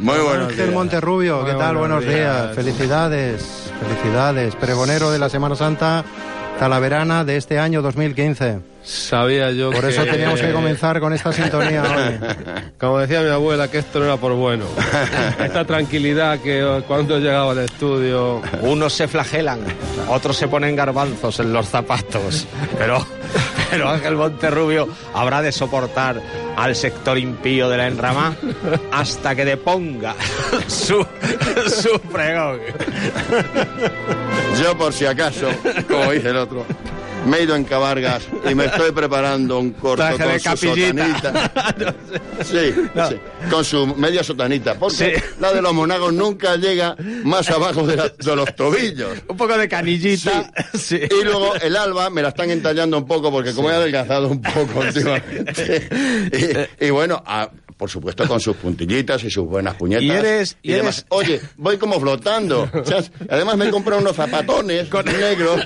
Muy buenos Ángel días. Monterrubio, ¿qué tal? buenos Buenos días. días. Felicidades, felicidades. Pregonero de la Semana Santa Talaverana de este año 2015. Sabía yo Por eso que- teníamos que comenzar con esta sintonía hoy. Como decía mi abuela, que esto no era por bueno. Esta tranquilidad que cuando llegaba al estudio... Unos se flagelan, otros se ponen garbanzos en los zapatos. Pero, pero Ángel Monterrubio habrá de soportar al sector impío de la enramá hasta que deponga su, su pregón. Yo, por si acaso, como dice el otro, me he ido en Cabargas y me estoy preparando un corto Traje con de su sotanita. Sí, sí, con su media sotanita. Porque Sí. la de los monagos nunca llega más abajo de, la- de los tobillos. Un poco de canillita. Sí. Y luego el alba me la están entallando un poco porque como he adelgazado un poco últimamente. Y, y bueno, a- por supuesto con sus puntillitas y sus buenas puñetas. Y eres- y eres- demás. Oye, voy como flotando. ¿sabes? Además me he comprado unos zapatones negros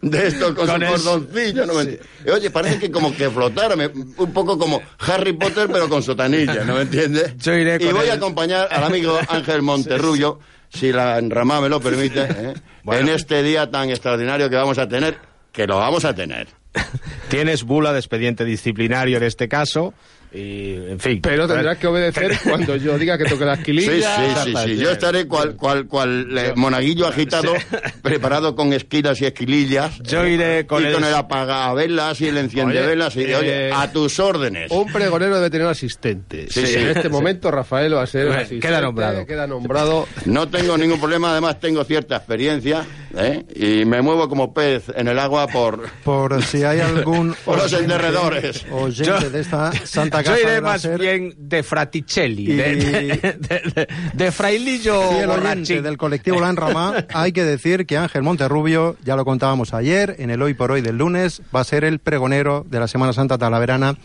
de estos con, Con su cordoncillo. ¿no me- Y Oye, parece que como que flotara, un poco como Harry Potter pero con sotanilla, ¿no me entiendes? Yo iré y con voy el- a acompañar al amigo Ángel Monterrubio, si la enramada me lo permite, ¿eh? Bueno. en este día tan extraordinario que vamos a tener, que lo vamos a tener. Tienes bula de expediente disciplinario en este caso. Y, en fin. Pero tendrás que obedecer cuando yo diga que toque las Sí, quilillas. sí, sí, sí. Yo estaré cual, cual, cual eh, monaguillo agitado, preparado con esquilas y esquilillas. Yo iré con y el- con el apagavelas y el enciendevelas. Y, Oye, oye, eh, a tus órdenes. Un pregonero debe tener asistente. Sí, sí. En este momento Rafael va a ser Bueno, asistente. queda nombrado. Queda nombrado. No tengo ningún problema, además tengo cierta experiencia ¿eh? y me muevo como pez en el agua por, Por si hay algún por los enderredores. oyente Yo- de esta Santa Yo Casa iré de más bien de Fraticelli, Y- de, de, de- de frailillo oyente borrachín. del colectivo La Enramá, hay que decir que Ángel Monterrubio, ya lo contábamos ayer, en el Hoy por Hoy del lunes, va a ser el pregonero de la Semana Santa Talaverana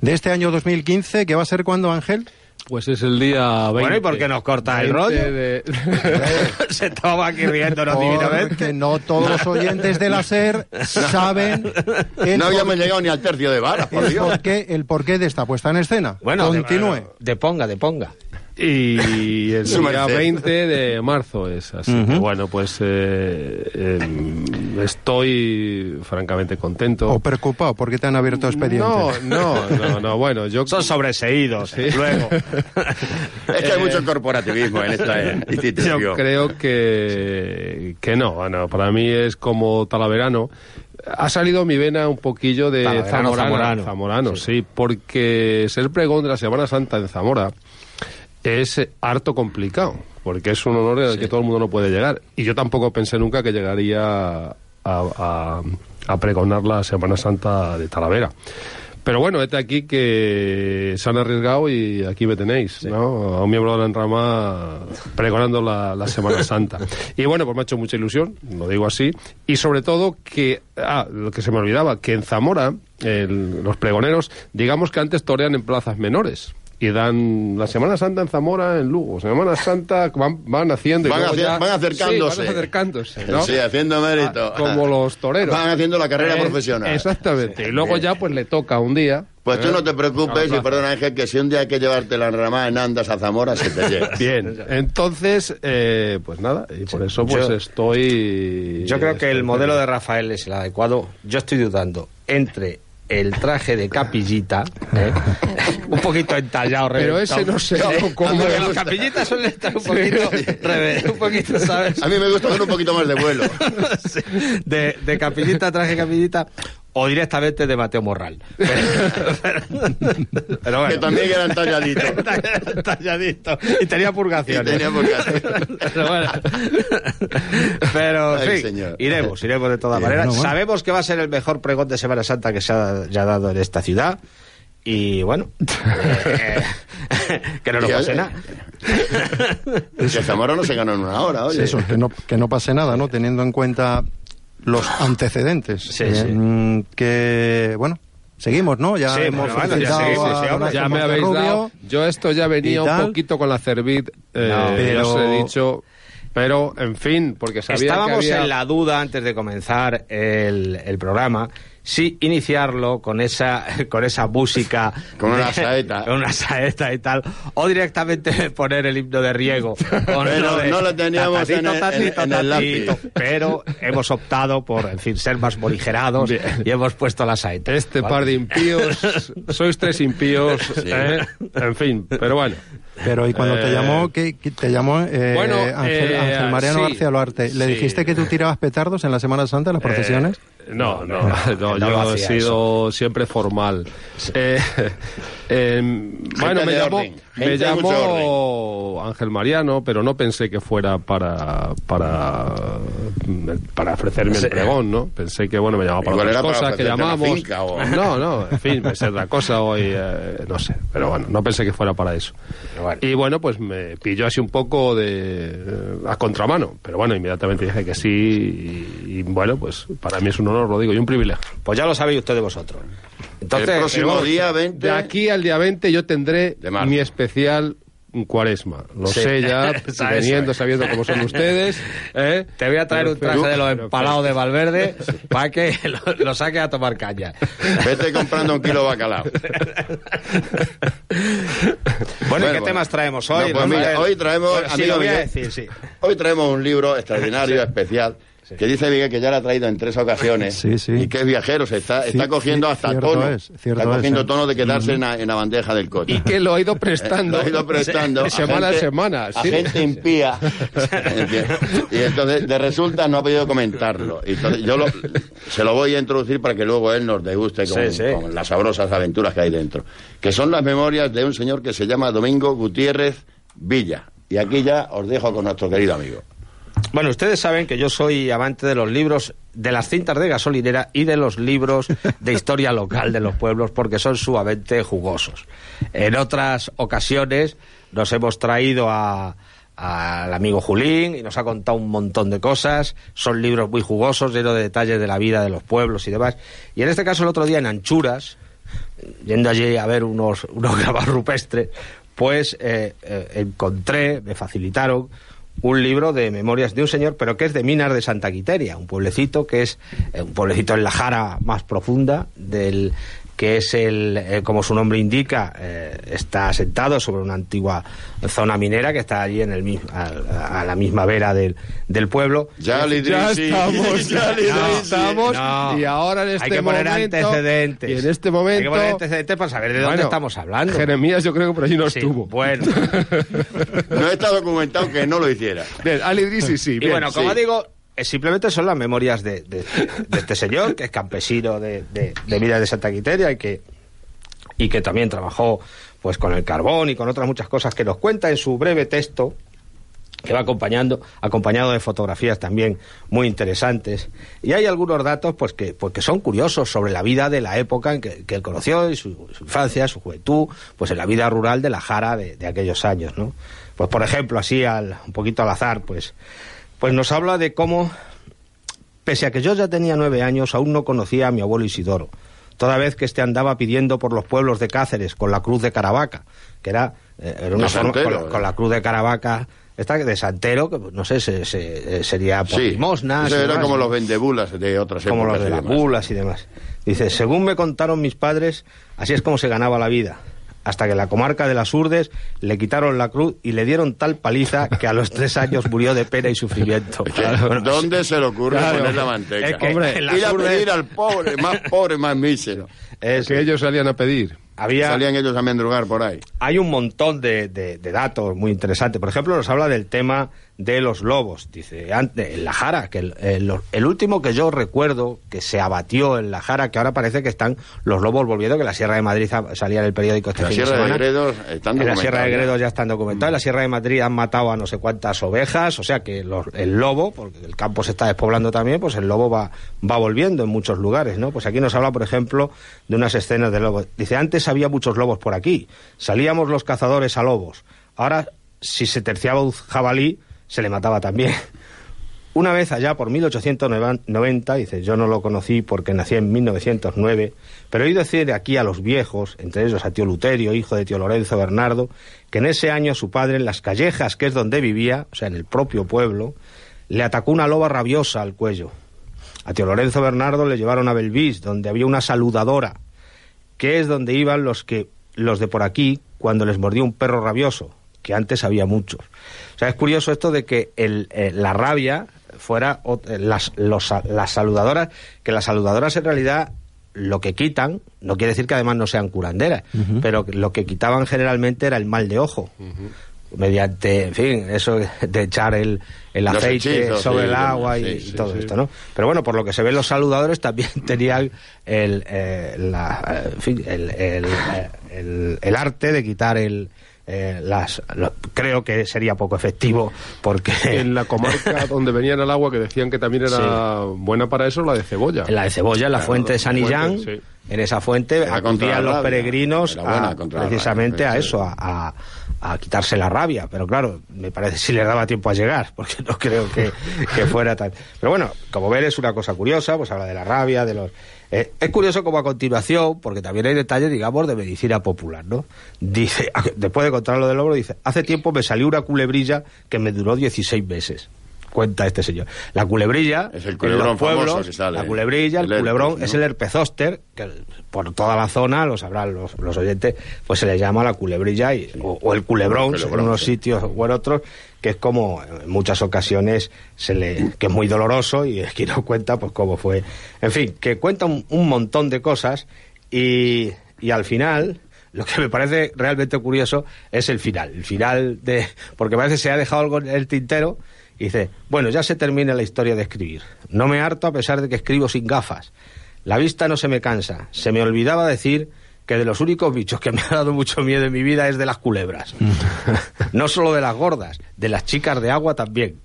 de este año 2015, que va a ser cuando, Ángel? Pues es el día 20. Bueno, ¿y por qué nos corta el 20 rollo? de- Se toma aquí riéndonos divinamente. Porque no todos los oyentes de la SER saben el, No por- habíamos llegado ni al tercio de vara, por el Dios. porqué, el porqué de esta puesta en escena. Bueno, de- Continúe. De ponga, de ponga. Y el día merced. 20 de marzo es así. que, bueno, pues eh, em, estoy francamente contento. ¿O preocupado? ¿Por qué te han abierto expediente? no, no, no, no, bueno, yo... Son sobreseídos. Luego. Es que hay mucho corporativismo en esta eh, institución. Yo creo que, que no, bueno, para mí es como Talaverano. Ha salido mi vena un poquillo de zamorano. zamorano, sí. porque ser pregón de la Semana Santa en Zamora es harto complicado, porque es un honor al que todo el mundo no puede llegar. Y yo tampoco pensé nunca que llegaría a, a- a pregonar la Semana Santa de Talavera. Pero bueno, este aquí que se han arriesgado y aquí me tenéis, ¿no? A un miembro de la enrama pregonando la, la Semana Santa. Y bueno, pues me ha hecho mucha ilusión, lo digo así. Y sobre todo que, ah, lo que se me olvidaba, que en Zamora, el- los pregoneros, digamos que antes torean en plazas menores. Y dan la Semana Santa en Zamora, en Lugo. Semana Santa van, van haciendo... y Van ya- van acercándose. Sí, van acercándose, ¿no? Sí, haciendo mérito. Ah, como los toreros. Van haciendo la carrera Eh, profesional. Exactamente. Sí, y luego ya pues le toca un día. Pues tú ¿eh? no te preocupes y perdona Ángel que si un día hay que llevarte la enramada en andas a Zamora se te lleva. Bien, entonces, eh, pues nada, y por eso pues Yo- estoy... Yo creo que el modelo de. Rafael es el adecuado. Yo estoy dudando entre el traje de capillita, ¿eh? un poquito entallado, Pero ese no sé yo cómo Porque Los capillitas suelen estar un poquito, reve- un poquito, ¿sabes? A mí me gusta con un poquito más de vuelo. Sí, de, de capillita, traje capillita, o directamente de Mateo Morral. Pero, pero- pero bueno. Que también era entalladito. talladito. Y tenía Y purgaciones. tenía hacer. Pero bueno. Pero, en Ay, fin, señor. iremos, iremos de todas Bien, maneras. bueno, bueno. Sabemos que va a ser el mejor pregón de Semana Santa que se ha ya dado en esta ciudad. Y bueno, eh, que no nos pase oye, nada. Que Zamora no se ganó en una hora, oye. Eso, que no, que no pase nada, ¿no? Teniendo en cuenta los antecedentes. Sí, Eh, sí. Que, bueno, seguimos, ¿no? Ya Sí, hemos bueno, ya seguimos, a sí, Ya me habéis dado... Yo esto ya venía un poquito con la Cervid, eh, No, ya pero- os he dicho... Pero, en fin, porque sabía Estábamos que había... en la duda antes de comenzar el, el programa si iniciarlo con esa con esa música Con una saeta. con una saeta y tal o directamente poner el himno de riego Pero de no lo teníamos en el- tatito, en- en el tatito, lápiz. pero hemos optado por en fin ser más moligerados Bien. y hemos puesto la saeta Este ¿vale? par de impíos, sois tres impíos, ¿eh? en fin, pero bueno. Pero y cuando te Eh, llamó, que te llamó eh, Bueno, Ángel, eh, Ángel Mariano sí, García Loarte, ¿le sí. dijiste que tú tirabas petardos en la Semana Santa, en las procesiones? No, no, no, no, no yo he sido siempre formal. Eh, eh, bueno, me llamó, me llamó Ángel Mariano, pero no pensé que fuera para para para ofrecerme el pregón, ¿no? Pensé que bueno me llamaba para otras cosas que llamamos. finca o- No, no, en fin, me sé otra cosa hoy, eh, no sé, pero bueno, no pensé que fuera para eso. Bueno. Y bueno, pues me pilló así un poco de eh, a contramano, pero bueno, inmediatamente dije que sí y, y, bueno, pues para mí es un honor, lo digo, y un privilegio. pues ya lo sabéis ustedes vosotros entonces el próximo Pero, día 20... De aquí al día 20 yo tendré mi especial cuaresma. Lo Sí. sé ya, es. sabiendo cómo son ustedes. ¿eh? Te voy a traer un traje Pero- de los pero- empalados de Valverde para que lo, lo saque a tomar caña. Vete comprando un kilo de bacalao. Bueno, ¿y qué bueno. temas traemos hoy? No, pues mira, hoy traemos, Bueno, sí, voy a decir, sí. Hoy traemos un libro extraordinario, especial, que dice Miguel que ya lo ha traído en tres ocasiones. Sí, sí. Y que es viajero, se está, está cogiendo sí, hasta cierto tono. es, cierto está es, cogiendo ¿eh? tono de quedarse en, la, en la bandeja del coche. Y que lo ha ido prestando. Lo ha ido prestando de semana a gente- semana. a gente impía. y entonces, de resulta, no ha podido comentarlo. Y entonces, yo lo- se lo voy a introducir para que luego él nos deguste con, Sí, sí. con las sabrosas aventuras que hay dentro. Que son las memorias de un señor que se llama Domingo Gutiérrez Villa. Y aquí ya os dejo con nuestro querido amigo. Bueno, ustedes saben que yo soy amante de los libros, de las cintas de gasolinera y de los libros de historia local de los pueblos porque son sumamente jugosos. En otras ocasiones nos hemos traído a al amigo Julín y nos ha contado un montón de cosas. Son libros muy jugosos, llenos de detalles de la vida de los pueblos y demás. Y en este caso el otro día en Anchuras, yendo allí a ver unos, unos grabados rupestres, pues eh, eh, encontré, me facilitaron un libro de memorias de un señor, pero que es de Minas de Santa Quiteria, un pueblecito que es eh, un pueblecito en la jara más profunda del que es el, eh, como su nombre indica, eh, está asentado sobre una antigua zona minera que está allí en el mismo, a, a la misma vera del, del pueblo. Ya, Ya Lidrisi, estamos, ya, ya Lidrisi. estamos, No. y ahora en Hay este que poner momento, antecedentes. y en este Hay momento, que poner antecedentes para saber de dónde Bueno, estamos hablando. Jeremías yo creo que por allí no Sí, estuvo. Bueno. No está documentado que no lo hiciera. Bien, Idrisi sí, Y bien, bueno, como sí. digo, simplemente son las memorias de, de- este señor, que es campesino de, de, de Santa Quiteria y que, y que también trabajó pues con el carbón y con otras muchas cosas que nos cuenta en su breve texto que va acompañando, acompañado de fotografías también muy interesantes. Y hay algunos datos pues que, pues, que son curiosos sobre la vida de la época en que, él conoció, y su, su infancia, su juventud, pues en la vida rural de la Jara de, de aquellos años, ¿no? Pues por ejemplo, así al, un poquito al azar, pues, pues nos habla de cómo, pese a que yo ya tenía nueve años, aún no conocía a mi abuelo Isidoro. Toda vez que este andaba pidiendo por los pueblos de Cáceres con la cruz de Caravaca, que era, eh, era una De forma, Santero, con, la, ¿eh? con la cruz de Caravaca, esta de Santero, que no sé, se, se- eh, sería por Sí, limosnas. era demás, como los vendebulas de otras como épocas. los de y las demás. bulas y demás. Dice, según me contaron mis padres, así es como se ganaba la vida. Hasta que la comarca de las Urdes le quitaron la cruz y le dieron tal paliza que a los tres años murió de pena y sufrimiento. ¿Dónde se le ocurre Claro. poner la manteca? Es que Hombre, en las Ir a Urdes pedir al pobre, más pobre, más mísero. es- que ellos salían a pedir. había, Salían ellos a mendrugar por ahí. hay un montón de, de- de datos muy interesantes. Por ejemplo, nos habla del tema de los lobos. Dice, ante- en la Jara, que el, el- el último que yo recuerdo que se abatió en la Jara, que ahora parece que están los lobos volviendo, que la Sierra de Madrid salía en el periódico este La fin Sierra de semana. Gredos están En la Sierra de. Gredos ya están documentados. En la Sierra de Madrid han matado a no sé cuántas ovejas. O sea que los- el lobo, porque el campo se está despoblando también, pues el lobo va, va volviendo en muchos lugares, ¿no? Pues aquí nos habla, por ejemplo, de unas escenas de lobos. Dice, antes había muchos lobos por aquí. Salíamos los cazadores a lobos. Ahora, si se terciaba un jabalí, se le mataba también. Una vez allá por 1890, dice, yo no lo conocí porque nací en 1909, pero he oído decir aquí a los viejos, entre ellos a tío Luterio, hijo de tío Lorenzo Bernardo, que en ese año su padre, en las callejas, que es donde vivía, o sea, en el propio pueblo, le atacó una loba rabiosa al cuello. A tío Lorenzo Bernardo le llevaron a Belvis, donde había una saludadora, que es donde iban los que los de por aquí cuando les mordió un perro rabioso, que antes había muchos. O sea, es curioso esto de que el, eh, la rabia fuera eh, las, los, las saludadoras, que las saludadoras en realidad lo que quitan, no quiere decir que además no sean curanderas, pero lo que quitaban generalmente era el mal de ojo. Mediante, en fin, eso de echar el, el aceite sobre el agua y, todo esto, ¿no? Pero bueno, por lo que se ve, los saludadores también tenían el, eh, la, en fin, el, el, el, el arte de quitar el, eh, las, creo que sería poco efectivo porque en la comarca donde venían al agua que decían que también era buena para eso la de cebolla. En la de cebolla en la fuente de San Illán en esa fuente acudían los peregrinos precisamente a eso a, a, quitarse la rabia. Pero claro me parece si le daba tiempo a llegar porque no creo que, que fuera tan. Pero bueno como ver es una cosa curiosa pues habla de la rabia de los eh, es curioso como a continuación, porque también hay detalles, digamos, de medicina popular, ¿no? Dice, después de contar lo del hombro, dice, hace tiempo me salió una culebrilla que me duró 16 meses cuenta este señor. La culebrilla, es el culebrón pueblos, la culebrilla, el, culebrón es el herpezóster, que por toda la zona, lo sabrán los, los oyentes, pues se le llama la culebrilla y, o, el culebrón, en unos sitios o en otros, que es como en muchas ocasiones se le que es muy doloroso y es que no cuenta pues cómo fue. En fin, que cuenta un, montón de cosas y, y al final lo que me parece realmente curioso es el final. El final de. Porque parece que se ha dejado algo en el tintero y dice: Bueno, ya se termina la historia de escribir. No me harto a pesar de que escribo sin gafas. La vista no se me cansa. Se me olvidaba decir que de los únicos bichos que me ha dado mucho miedo en mi vida es de las culebras. no solo de las gordas, de las chicas de agua también.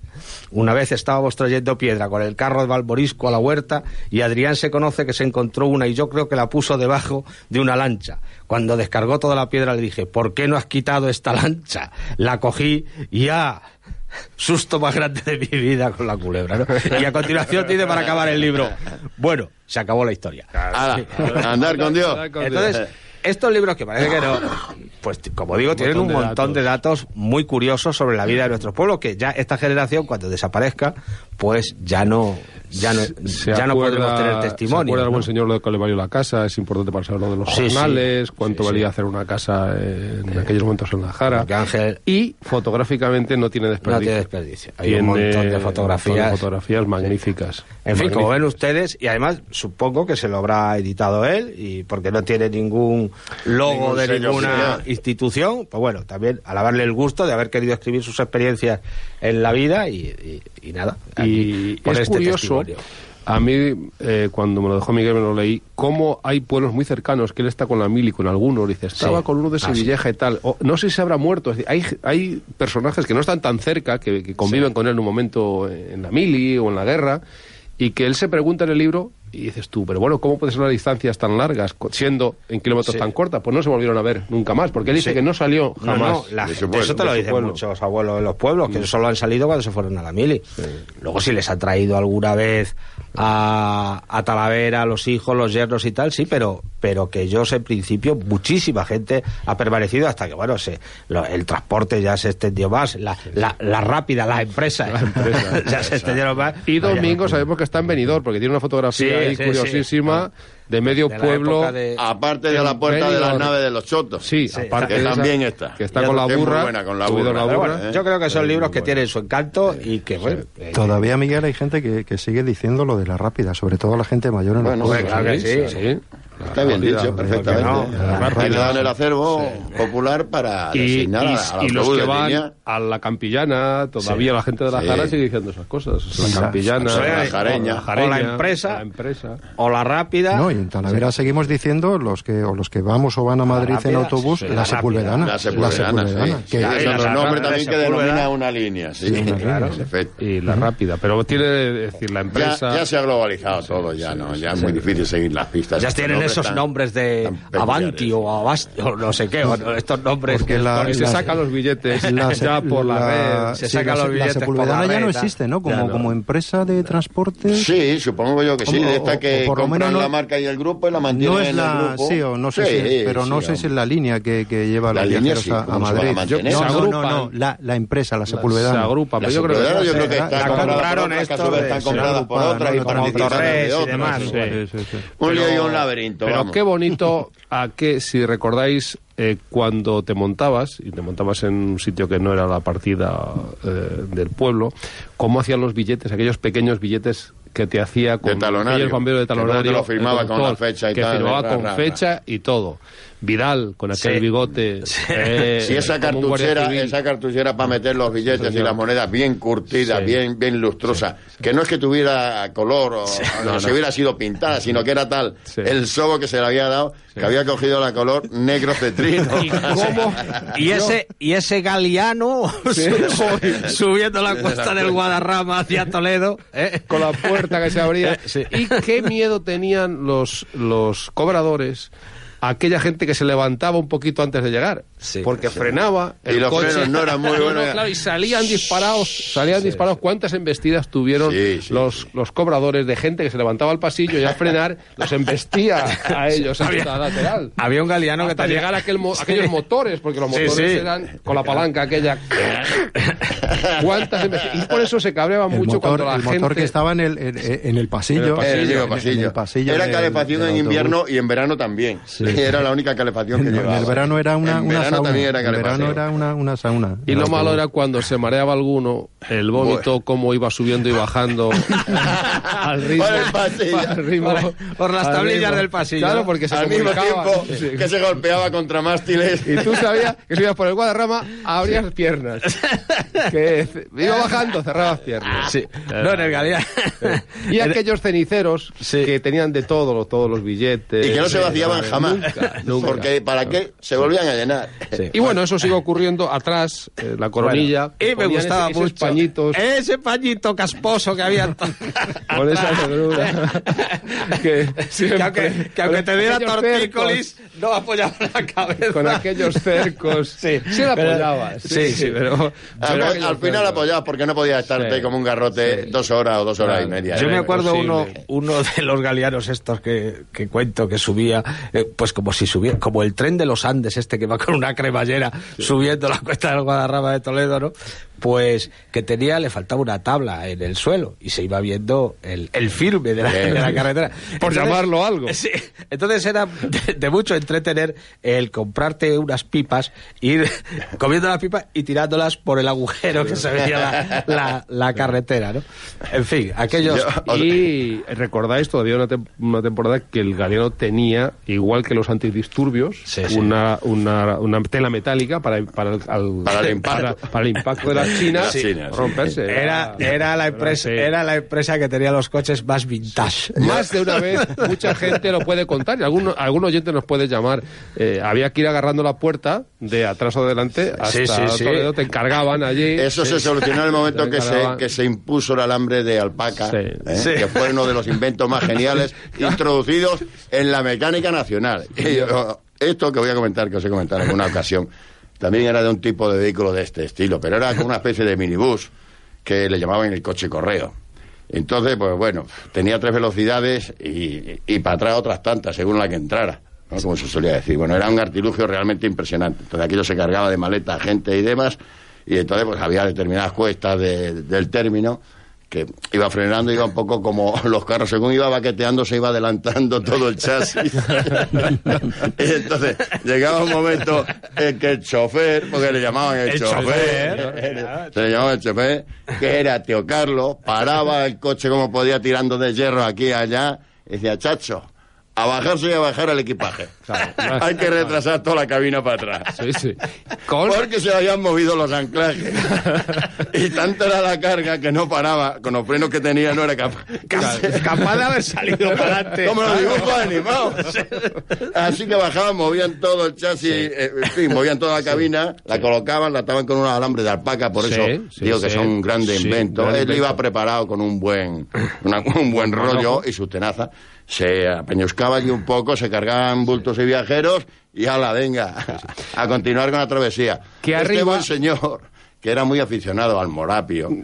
Una vez estábamos trayendo piedra con el carro de Valborisco a la huerta y Adrián se conoce que se encontró una y yo creo que la puso debajo de una lancha. Cuando descargó toda la piedra le dije, ¿por qué no has quitado esta lancha? La cogí y ya susto más grande de mi vida con la culebra, ¿no? Y a continuación dice para acabar el libro, bueno, se acabó la historia. andar con Dios. Entonces, estos libros que parece que no, pues como digo, tienen un montón de datos muy curiosos sobre la vida de nuestros pueblos que ya esta generación cuando desaparezca, pues ya no ya no, ya no podremos tener testimonio. Se el buen señor lo que le valió la casa, es importante para saber lo de los jornales, cuánto valía hacer una casa en, aquellos momentos en la Jara. Ángel, y fotográficamente no tiene desperdicio. No tiene desperdicio. Hay un montón de fotografías. fotografías magníficas. En fin, como ven ustedes, y además supongo que se lo habrá editado él, y porque no tiene ningún logo de ninguna institución, pues bueno, también alabarle el gusto de haber querido escribir sus experiencias en la vida y, nada. y es este curioso, a mí, eh, cuando me lo dejó Miguel, me lo leí, cómo hay pueblos muy cercanos que él está con la mili, con algunos, dice, estaba con uno de ah, Sevilleja y tal. no sé si se habrá muerto. hay, hay personajes que no están tan cerca, que, que conviven con él en un momento en la mili o en la guerra, y que él se pregunta en el libro y dices tú, pero bueno, ¿cómo pueden ser las distancias tan largas siendo en kilómetros tan cortas? Pues no se volvieron a ver nunca más, porque él dice que no salió jamás. eso te lo dicen muchos abuelos de los pueblos, que mm. solo han salido cuando se fueron a la mili. Luego si les ha traído alguna vez a, a Talavera, los hijos, los yernos y tal, sí, pero, pero que yo sé en principio muchísima gente ha permanecido hasta que, bueno, se, el transporte ya se extendió más, la, la, rápida, las empresas, ya se extendieron más. Y Domingo sabemos que está en venidor, porque tiene una fotografía ahí curiosísima de medio pueblo. Aparte de la puerta de la nave de los chotos. Sí, aparte que también está. Que está con la burra. con la burra. yo creo que son libros que tienen su encanto y que, bueno. Eh, Todavía, Miguel, hay gente que, que, sigue diciendo lo de la rápida, sobre todo la gente mayor en bueno, claro sí, sí. Está bien dicho, perfectamente. No, le dan el acervo popular para y, designar a, y los que van a la campillana, todavía la gente de la Jara sigue diciendo esas cosas. La campillana, la jareña, o la empresa, la empresa, o la rápida. No, y en Talavera seguimos diciendo los que o los que vamos o van a Madrid en autobús, la, Sepulvedana. La Sepulvedana, que es otro nombre también que denomina una línea, sí, claro. Y la rápida, pero tiene decir la empresa. Ya, se ha globalizado todo, ya no, ya es muy difícil seguir las pistas. Ya tienen esos tan- nombres de. Avanti o Avasti o no sé qué, o no, estos nombres Porque que la- se sacan los billetes La, ya por la, red. se sí, sacan los billetes La por la ya no red, existe, ¿no? Como, no. como empresa de transporte. Sí, supongo yo que sí. De esta que por lo compran menos no- la marca y el grupo y la mantienen No es en el la, grupo. sí, o no sé Sí, si, pero no sí, sé si es la línea que, que lleva La los línea a, a ¿cómo se Madrid. no, Se no, no, la, la empresa, la Se Sepulvedana. agrupan, La pero yo creo que Sepulvedana yo creo que está compraron de- están se compradas por otras y de y otras. demás. Un lío y un laberinto, Pero vamos. qué bonito a que, si recordáis, eh, cuando te montabas, y te montabas en un sitio que no era la partida eh, del pueblo, cómo hacían los billetes, aquellos pequeños billetes que te hacía con De talonario. aquellos bomberos de Que talonario. lo firmaba el con la fecha y que tal, firmaba ra, ra, ra. fecha y todo. Vidal, con aquel Sí. bigote. eh, Si esa cartuchera, esa cartuchera para meter los billetes y las monedas bien curtidas, Sí. bien, bien lustrosa, que no es que tuviera color o, o No, se hubiera sido pintada, sino que era tal Sí. el sobo que se le había dado que había cogido la color negro ¿Y cómo? Y ese, y ese galeano subiendo la cuesta del Guadarrama hacia Toledo. ¿eh? con la puerta que se abría. Sí. Y qué miedo tenían los, los cobradores a aquella gente que se levantaba un poquito antes de llegar. Sí. porque frenaba Y el los coche. frenos no eran muy No, buenos. no, claro, y salían disparados, salían disparados. ¿Cuántas embestidas tuvieron Sí, sí, los, los cobradores de gente que se levantaba al pasillo y al frenar los embestía a ellos hasta la lateral? Había un galeano que Hasta tenía... llegar a aquel mo- aquellos motores, porque los Sí, motores sí. eran con la palanca aquella. ¿Cuántas embestidas? Y por eso se cabreaban El mucho motor, cuando la el gente. motor que estaba en el, en, en el pasillo. El pasillo. el Era calefacción en invierno y en verano también. Era la única calefacción que En, en llevaba. el verano era una verano sauna. también era verano era una, una sauna. Y lo malo era cuando se mareaba alguno, el vómito, cómo iba subiendo y bajando al ritmo. Por el pasillo. al ritmo- Por- por las al tablillas ritmo. del pasillo, Claro, porque se Al mismo tiempo Sí. que se golpeaba contra mástiles. Y tú sabías que si ibas por el Guadarrama, abrías piernas. Que iba bajando, cerrabas piernas. Sí. No, en el. Y aquellos ceniceros Sí. que tenían de todo, todos los billetes. Y que no se vaciaban jamás. Nunca, nunca. Porque ¿para qué? Se volvían a llenar. Sí. Y bueno, eso sigue ocurriendo atrás, eh, la coronilla. Bueno, y me gustaba ese- mucho pañitos ese pañito casposo que había con esa negrura. que, aunque, que aunque te diera aquellos tortícolis cercos, no apoyaba la cabeza Con aquellos cercos. Sí, sí la apoyaba. sí, sí. pero. Al, pero al aquellos final cercos. apoyabas porque no podías estarte Sí. como un garrote Sí. dos horas o dos horas Claro. y media. Yo ¿eh? me acuerdo uno, uno de los galeanos estos que, que cuento que subía, eh, pues como si subía, como el tren de los Andes este que va con una cremallera subiendo la cuesta del Guadarrama de Toledo, ¿no? Pues que tenía, le faltaba una tabla en el suelo y se iba viendo el, el firme de la, Bien. de la carretera. Por llamarlo algo. Sí, entonces era de, de mucho entretener el comprarte unas pipas, ir comiendo las pipas y tirándolas por el agujero que se veía la, la- la carretera, ¿no? En fin, aquellos... Yo- Y recordáis todavía una, tem- una temporada que el galeano tenía, igual que los antidisturbios, Sí, sí. Una, una, una tela metálica para, para, el, al- Para el impacto. para- para el impacto de las chinas, Sí. Chinas, sí. romperse. Era, era, la empresa, Sí. era la empresa que tenía los coches más vintage. Más de una vez, mucha gente lo puede contar y algún, algún oyente nos puede llamar. Eh, había que ir agarrando la puerta de atrás o adelante hasta Sí, sí, sí. Toledo, te encargaban allí. Eso se solucionó en el momento que se, que se impuso el alambre de alpaca, Sí. ¿eh? Sí. que fue uno de los inventos más geniales introducidos en la mecánica nacional. Y yo- esto que voy a comentar, que os he comentado en alguna ocasión, también era de un tipo de vehículo de este estilo, pero era como una especie de minibús que le llamaban el coche correo. Entonces, pues bueno, tenía tres velocidades y, y para atrás otras tantas, según la que entrara. Como se solía decir. Bueno, era un artilugio realmente impresionante. Entonces aquello se cargaba de maleta, gente y demás, y entonces pues había determinadas cuestas de- del término que iba frenando, iba un poco como los carros, según iba baqueteando, se iba adelantando todo el chasis. y entonces llegaba un momento en que el chofer, porque le llamaban el, El chofer, se le llamaba el chofer, que era Teo Carlos, paraba el coche como podía tirando de hierro aquí y allá, y decía, chacho, a bajarse y a bajar el equipaje. Claro. Hay que retrasar toda la cabina para atrás. Sí, sí. Con- Porque se habían movido los anclajes. y tanta era la carga que no paraba. Con los frenos que tenía no era capaz. Capaz de haber salido para adelante. Como los dibujos animados. Así que bajaban, movían todo el chasis, eh, en fin, movían toda la cabina, la colocaban, la ataban con unos alambres de alpaca, por Sí, eso sí, digo que sí. son un grande Sí, invento. gran Él invento. iba preparado con un buen, una- un buen rollo y sus tenazas. Se apeñuscaba allí un poco, se cargaban bultos y viajeros y ala, venga, a continuar con la travesía. Que este arriba- buen señor, que era muy aficionado al morapio.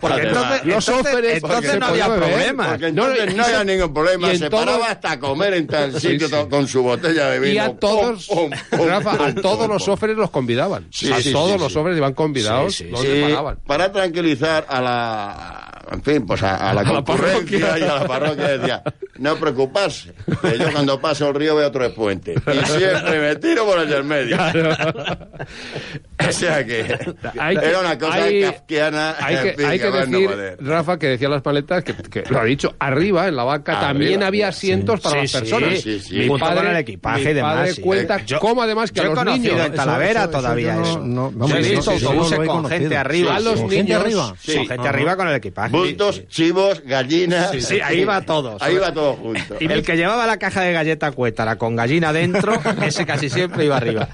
Porque Además, entonces, los entonces- entonces no había problema. Porque entonces no, había ningún problema, se paraba hasta comer en tal sitio sí. con su botella de vino. Y a todos, Rafa, a todos los óferes los convidaban. Sí, a todos los óferes iban convidados, paraban. para tranquilizar a la en fin, pues a, a la A la parroquia. y a la parroquia decía, no preocuparse, que yo cuando paso el río veo otro puente. Y siempre me tiro por el del medio. o sea que Hay que- era una cosa hay- kafkiana. Hay en que, fin, hay que no decir, poder. Rafa, que decía las paletas, que, que lo ha dicho, arriba en la vaca Arriba, también había sí. asientos para Sí, las sí, personas. sí, sí. Mi Junto padre, con el equipaje mi demás, padre sí. cuenta Eh, yo- cómo además que yo a los niños... en Talavera todavía no- eso. no- Yo he visto sí, no autobuses con gente arriba. A los ¿Con gente niños- arriba? Con Sí. gente arriba con el equipaje. Bultos, Sí, sí. chivos, gallinas. Sí, ahí va todo. Ahí va todo junto. Y el que llevaba la caja de galleta cuétara con gallina dentro, ese casi siempre iba arriba.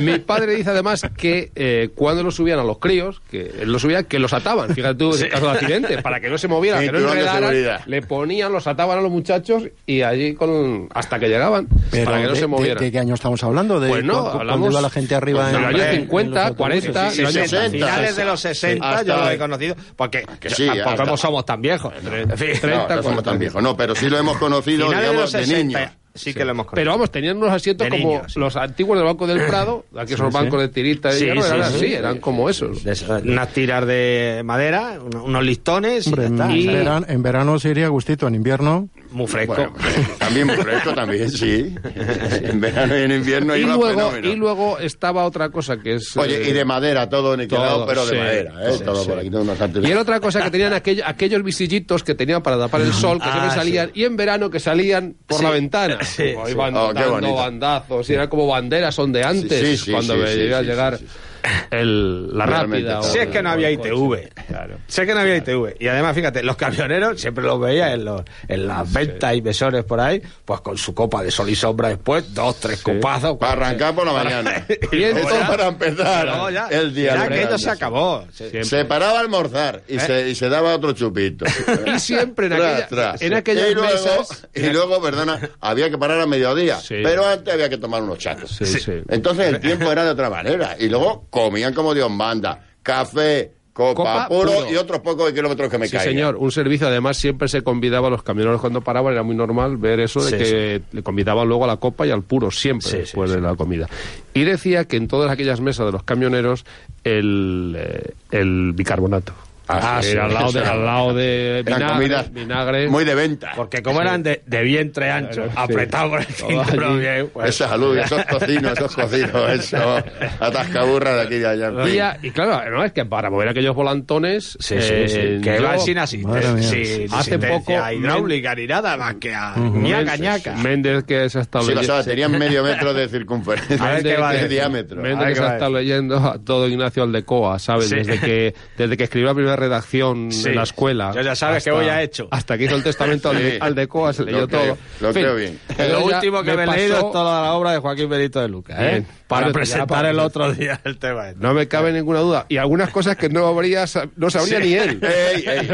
Mi padre dice además que eh, cuando los subían a los críos, que los subía, que los ataban. Fíjate tú, en caso de accidente, para que no se movieran, que no de enredaran, le ponían, los ataban a los muchachos y allí con hasta que llegaban, Pero para que no de, se de- movieran. ¿De qué año estamos hablando? ¿De Pues no, cuando hablamos iba la gente arriba de en, los años en- en 50, los 40, autobuses? sí, los sí, años 60. Finales de los 60 Hasta- yo lo he conocido. Porque Que sí, tampoco hasta- somos tan viejos. No, 30, no somos 40. tan viejos, no, pero sí lo hemos conocido, de digamos, de 60 niños. sí que lo hemos conocido. Pero vamos, tenían unos asientos De como niños, sí. los antiguos del Banco del Prado, aquí esos bancos de tirita y Sí, hierro, sí, eran sí. así, eran como esos. De eso, unas tiras de madera, uno- unos listones y Hombre, ya en, verano, en verano se iría gustito, en invierno... Muy fresco. Bueno, también muy fresco, también, sí. En verano y en invierno y iba luego fenómeno. y luego estaba otra cosa que es Oye, eh, y de madera, todo niquelado, todo, pero de madera, ¿eh? sí, todo sí. por aquí, antes- y era otra cosa que tenían aquello- aquellos visillitos que tenían para tapar el sol, que siempre Ah, salían, y en verano que salían por Sí. la ventana. Sí, iban Oh, qué dando bandazos, y era como banderas ondeantes Sí, sí, sí, cuando sí, me sí, llegué a sí, llegar sí, sí. El, la Realmente rápida. todo. o Si es que no había ITV. Claro. Sé que no había ITV. Y además, fíjate, los camioneros siempre los veía en, los, en las ventas y besores por ahí, pues con su copa de sol y sombra después, dos, tres copazos. Para arrancar por la mañana. Y Esto para empezar ya, el día. ya aquello verano. se acabó. Siempre. Se paraba a almorzar y, se, y se daba otro chupito. Y siempre en, Tras, aquella- tras. en aquellas y luego, mesas. y luego, perdona, había que parar a mediodía, Sí. pero antes había que tomar unos chatos. Sí, sí. Entonces el tiempo era de otra manera. Y luego comían como Dios manda. Café, copa, Copa puro, puro. y otros pocos kilómetros que me Sí, caigan. señor, un servicio. Además, siempre se convidaba a los camioneros cuando paraban. Era muy normal ver eso de Sí, que le convidaban luego a la copa y al puro, siempre después de la comida. Y decía que en todas aquellas mesas de los camioneros, el, eh, el bicarbonato. Ah, sí, era al lado de, al lado de vinagre, vinagre. muy de venta. Porque como eran de, de vientre ancho, Sí. apretados por el cinturón bien, pues, Esa salud, esos cocinos, esos cocinos, eso. Atascaburras de aquí y allá. Y, y claro, no, es que para mover aquellos volantones. Sí, sí, sí, eh, que yo- van sin asistencia, Hace poco- hidráulica ni nada más que a ñaca, ñaca. Méndez que se ha estado Sí, lo leyendo- sabes, tenían medio metro de circunferencia. A ver qué va de diámetro. Méndez que se estado leyendo a todo Ignacio Aldecoa, ¿sabes? Sí. Desde, que, desde que escribió la primera redacción Sí. en la escuela. Yo ya sabes que voy a hecho. Hasta que hizo el testamento de Sí. Aldecoa, se leyó Lo creo, todo. lo En fin, creo bien. Lo último que me he pasó- leído es toda la obra de Joaquín Benito de Lucas, ¿eh? Bien. Para Pero presentar para- el otro día el tema. este. No me cabe ninguna duda. Y algunas cosas que no habría, no sabría ni él. Ey, ey.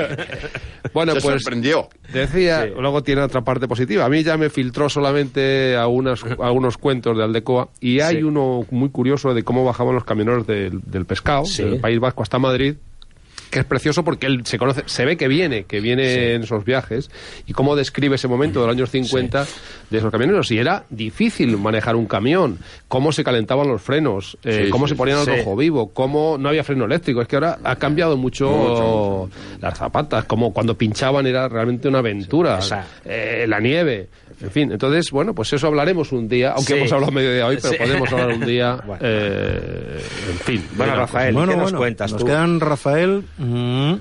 Bueno, Se pues sorprendió. Decía, luego tiene otra parte positiva. A mí ya me filtró solamente algunas, algunos cuentos de Aldecoa y hay Sí. uno muy curioso de cómo bajaban los camioneros del, del pescado, Sí. del País Vasco hasta Madrid que es precioso porque él se conoce, se ve que viene, que viene en esos viajes y cómo describe ese momento de los años 50 de esos camioneros. Y era difícil manejar un camión, cómo se calentaban los frenos, eh, Sí, cómo sí, se ponían al sí. rojo vivo, cómo no había freno eléctrico. Es que ahora ha cambiado mucho, las zapatas, como cuando pinchaban era realmente una aventura. Eh, la nieve, en fin. Entonces, bueno, pues eso hablaremos un día, aunque Sí. hemos hablado medio día hoy, pero Sí. podemos hablar un día. Bueno. eh, en fin. Bueno, Venga, Rafael, ¿y bueno, qué nos bueno, cuentas nos tú? quedan, Rafael, mm,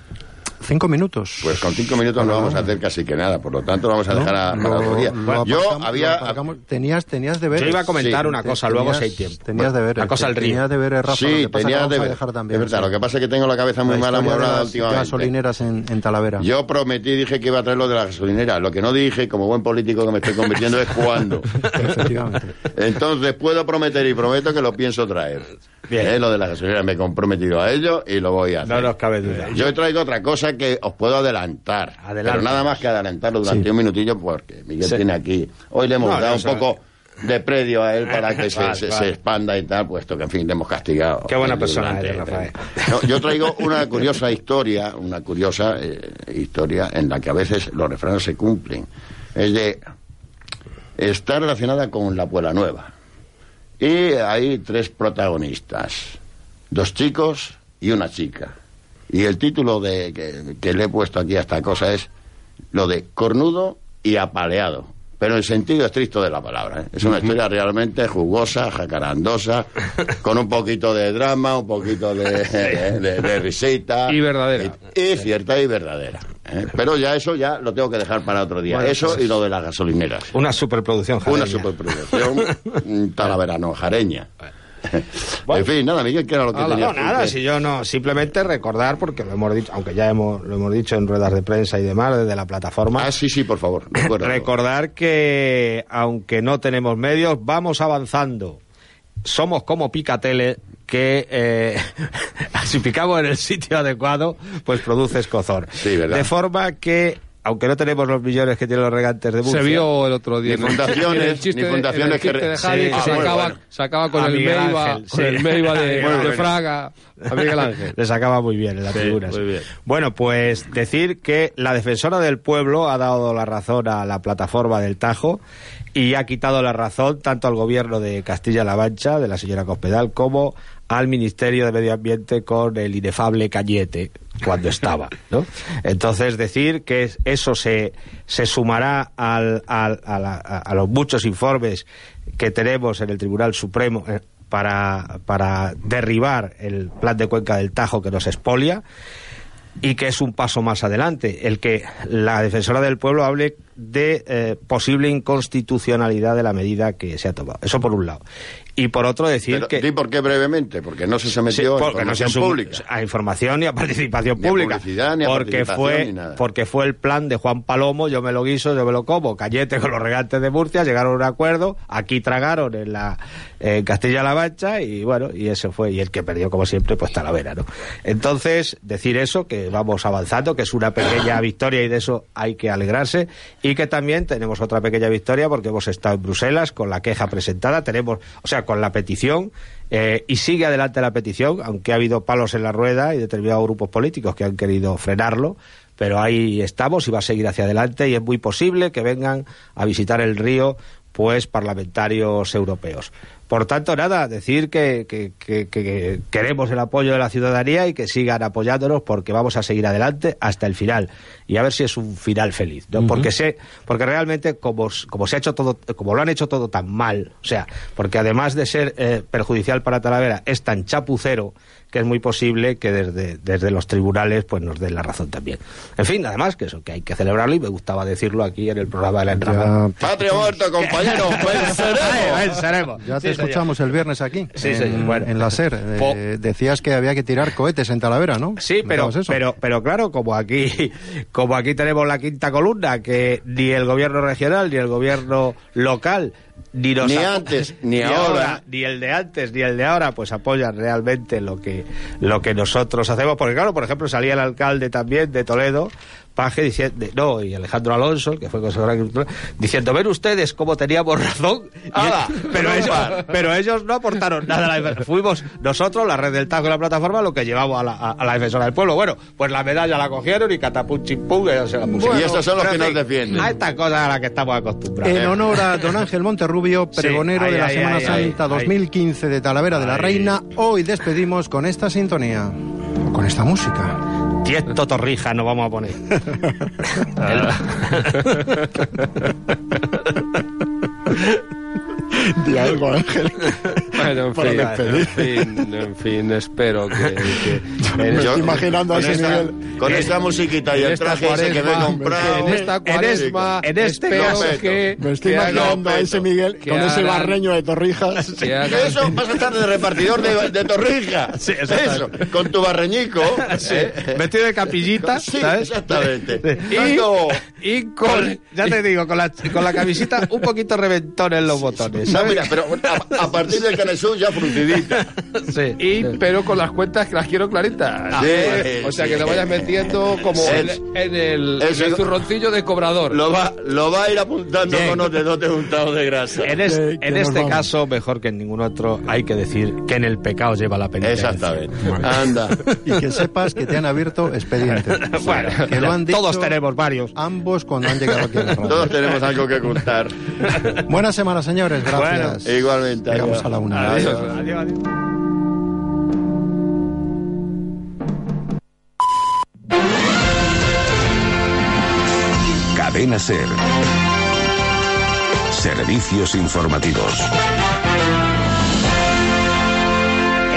cinco minutos. Pues con cinco minutos no vamos a hacer casi que nada, por lo tanto lo vamos a dejar a, No, otro día. lo Yo aparcamos- había... aparcamos. tenías, tenías deberes. Yo iba a comentar Sí, una cosa, luego tenías- si hay tiempo. Tenías deberes. La cosa al río. Tenías deberes, Rafa. sí, lo que pasa es que tenía vamos a deber. dejar también. es verdad, sí. lo que pasa es que tengo la cabeza muy La mala, muy hablada las últimamente. gasolineras en, en Talavera. Yo prometí, dije que iba a traer lo de la gasolinera. Lo que no dije, como buen político que me estoy convirtiendo, es cuándo. Efectivamente. Entonces puedo prometer y prometo que lo pienso traer. Bien. Eh, lo de la gasolina me he comprometido a ello y lo voy a hacer. No nos cabe duda. Yo he traído otra cosa que os puedo adelantar. Adelante. Pero nada más que adelantarlo durante Sí. un minutillo porque Miguel Sí. tiene aquí. Hoy le hemos No, dado un sabe. poco de predio a él para que se, Vale, se- vale. se expanda y tal, puesto que en fin le hemos castigado. Qué buena persona eres, Rafael. No, yo traigo una curiosa historia, una curiosa eh, historia en la que a veces los refranes se cumplen. Es de está relacionada con la Puebla Nueva. Y hay tres protagonistas, dos chicos y una chica. Y el título de, que, que le he puesto aquí a esta cosa es lo de cornudo y apaleado. Pero en el sentido estricto de la palabra. ¿eh? Es una historia realmente jugosa, jacarandosa, con un poquito de drama, un poquito de, de- de risita. Y verdadera. Y, y cierta y verdadera. ¿eh? Pero ya eso ya lo tengo que dejar para otro día. Bueno, eso pues- y lo de las gasolineras. Una superproducción, Una jareña. superproducción mm, talaverano, jareña. En fin, nada, Miguel, ¿qué era lo que tenía No, nada, si yo no, simplemente recordar, porque lo hemos dicho, aunque ya hemos, lo hemos dicho en ruedas de prensa y demás, desde la plataforma, Ah, sí, sí, por favor, recordar que aunque no tenemos medios, vamos avanzando. Somos como Picatele que eh, si picamos en el sitio adecuado, pues produce escozor. Sí, ¿verdad? De forma que, aunque no tenemos los millones que tienen los regantes de Murcia, Se vio el otro día. Ni fundaciones, el chiste ni de- fundaciones que de Javi, Sí, que ah, se, muy acaba, bueno. se acaba con A el Miguel Meiva, con sí. el Meiva de, Muy de bueno. Fraga, a Miguel Ángel. Le sacaba muy bien en las Sí, figuras. muy bien. Bueno, pues decir que la defensora del pueblo ha dado la razón a la plataforma del Tajo y ha quitado la razón tanto al gobierno de Castilla-La Mancha, de la señora Cospedal, como al Ministerio de Medio Ambiente con el inefable Cañete cuando estaba. ¿no? Entonces, decir que es- eso se, se sumará al- al- a, la- los muchos informes que tenemos en el Tribunal Supremo eh, para, para derribar el plan de cuenca del Tajo que nos expolia y que es un paso más adelante, el que la defensora del pueblo hable de eh, posible inconstitucionalidad de la medida que se ha tomado. Eso por un lado. Y por otro decir Pero, que... di por qué brevemente, porque no se Sí, sometió a no se información sum- pública. a información ni a participación Ni a pública. publicidad, ni a porque participación, fue, ni nada. porque fue el plan de Juan Palomo, yo me lo guiso, yo me lo como, Cañete con los regantes de Murcia, llegaron a un acuerdo, aquí tragaron en la en Castilla-La Mancha y bueno, y ese fue, y el que perdió como siempre, pues Talavera, ¿no? Entonces, decir eso, que vamos avanzando, que es una pequeña victoria y de eso hay que alegrarse, y que también tenemos otra pequeña victoria porque hemos estado en Bruselas con la queja presentada, tenemos, o sea, con la petición, eh, y sigue adelante la petición, aunque ha habido palos en la rueda y determinados grupos políticos que han querido frenarlo, pero ahí estamos y va a seguir hacia adelante y es muy posible que vengan a visitar el río pues parlamentarios europeos. Por tanto, nada, decir que, que- que- que queremos el apoyo de la ciudadanía y que sigan apoyándonos porque vamos a seguir adelante hasta el final y a ver si es un final feliz, ¿no? Porque sé, porque realmente como se ha hecho todo, como lo han hecho todo tan mal, o sea, porque además de ser eh, perjudicial para Talavera es tan chapucero que es muy posible que desde, desde los tribunales pues nos den la razón también. En fin, nada más que eso, que hay que celebrarlo y me gustaba decirlo aquí en el programa de la entrada. Ya, Patria muerto, compañero, venceremos. venceremos. ya te Sí, señor. escuchamos el viernes aquí, Sí, en, señor. Bueno. en la SER. Eh, decías que había que tirar cohetes en Talavera, ¿no? Sí, pero, pero, pero claro, como aquí, como aquí tenemos la quinta columna, que ni el gobierno regional, ni el gobierno local, ni, los Ni antes, ni ahora. ni el de antes, ni el de ahora, pues apoyan realmente lo que, lo que nosotros hacemos. Porque claro, por ejemplo, salía el alcalde también de Toledo, Paje, diciendo, no, y Alejandro Alonso, que fue consejero de Agricultura, diciendo, ven ustedes cómo teníamos razón. Pero, ellos, par. pero ellos no aportaron nada a la defensa. Fuimos nosotros, la red del Tajo y la plataforma, lo que llevamos a la, a- a la defensora del pueblo. Bueno, pues la medalla la cogieron y catapum chimpum, ellos se la pusieron. Y estos son los que nos defienden. A estas cosas a las que estamos acostumbrados. En honor a don Ángel Monterrubio, Sí, pregonero de la ay, Semana ay, Santa ay. 2015 de Talavera de la. Reina, hoy despedimos con esta sintonía, con esta música. Tiesto Torrija nos vamos a poner. Di algo, Ángel. Bueno, en fin, en fin, en fin, espero que... que- Me estoy imaginando a ese esta, nivel. con esta musiquita y el traje ese que me he cuaresma, comprado. En esta en cuaresma, este- en este espero caso, que... Me estoy que imaginando a ese Miguel con ese hagan- barreño de Torrijas. que ¿Qué hagan- eso? Vas a estar de repartidor de, de torrija. Sí, eso, con tu barreñico. Sí, ¿eh? Vestido de capillita, Sí, ¿sabes? exactamente. Y, Tanto- y con, ya te digo, con la, con la camisita un poquito reventón en los botones, No, ¿sabes? mira, pero a, a partir del canal Jesús ya frutidita. Sí. Y, pero con las cuentas que las quiero claritas. Sí, o sea, que sí. te vayas metiendo como en, Es- en el, en eso- el zurroncillo de cobrador. Lo va, lo va a ir apuntando con los dedotes untados de grasa. En, es- en este vamos. caso, mejor que en ningún otro, hay que decir que en el pecado lleva la penitencia. Exactamente. Anda. Y que sepas que te han abierto expediente. Bueno, que lo han dicho todos tenemos varios. ambos cuando han llegado aquí a. Todos tenemos algo que contar. Buena semana, señores. Gracias. Igualmente. Llegamos a la una. Adiós. Adiós, adiós. Cadena Ser. Servicios informativos.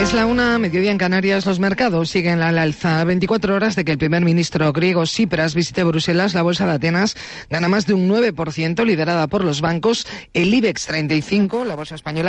Es la una, mediodía en Canarias. Los mercados siguen al alza. 24 horas de que el primer ministro griego Tsipras visite Bruselas, la bolsa de Atenas gana más de un 9%, liderada por los bancos. El IBEX 35, la bolsa española.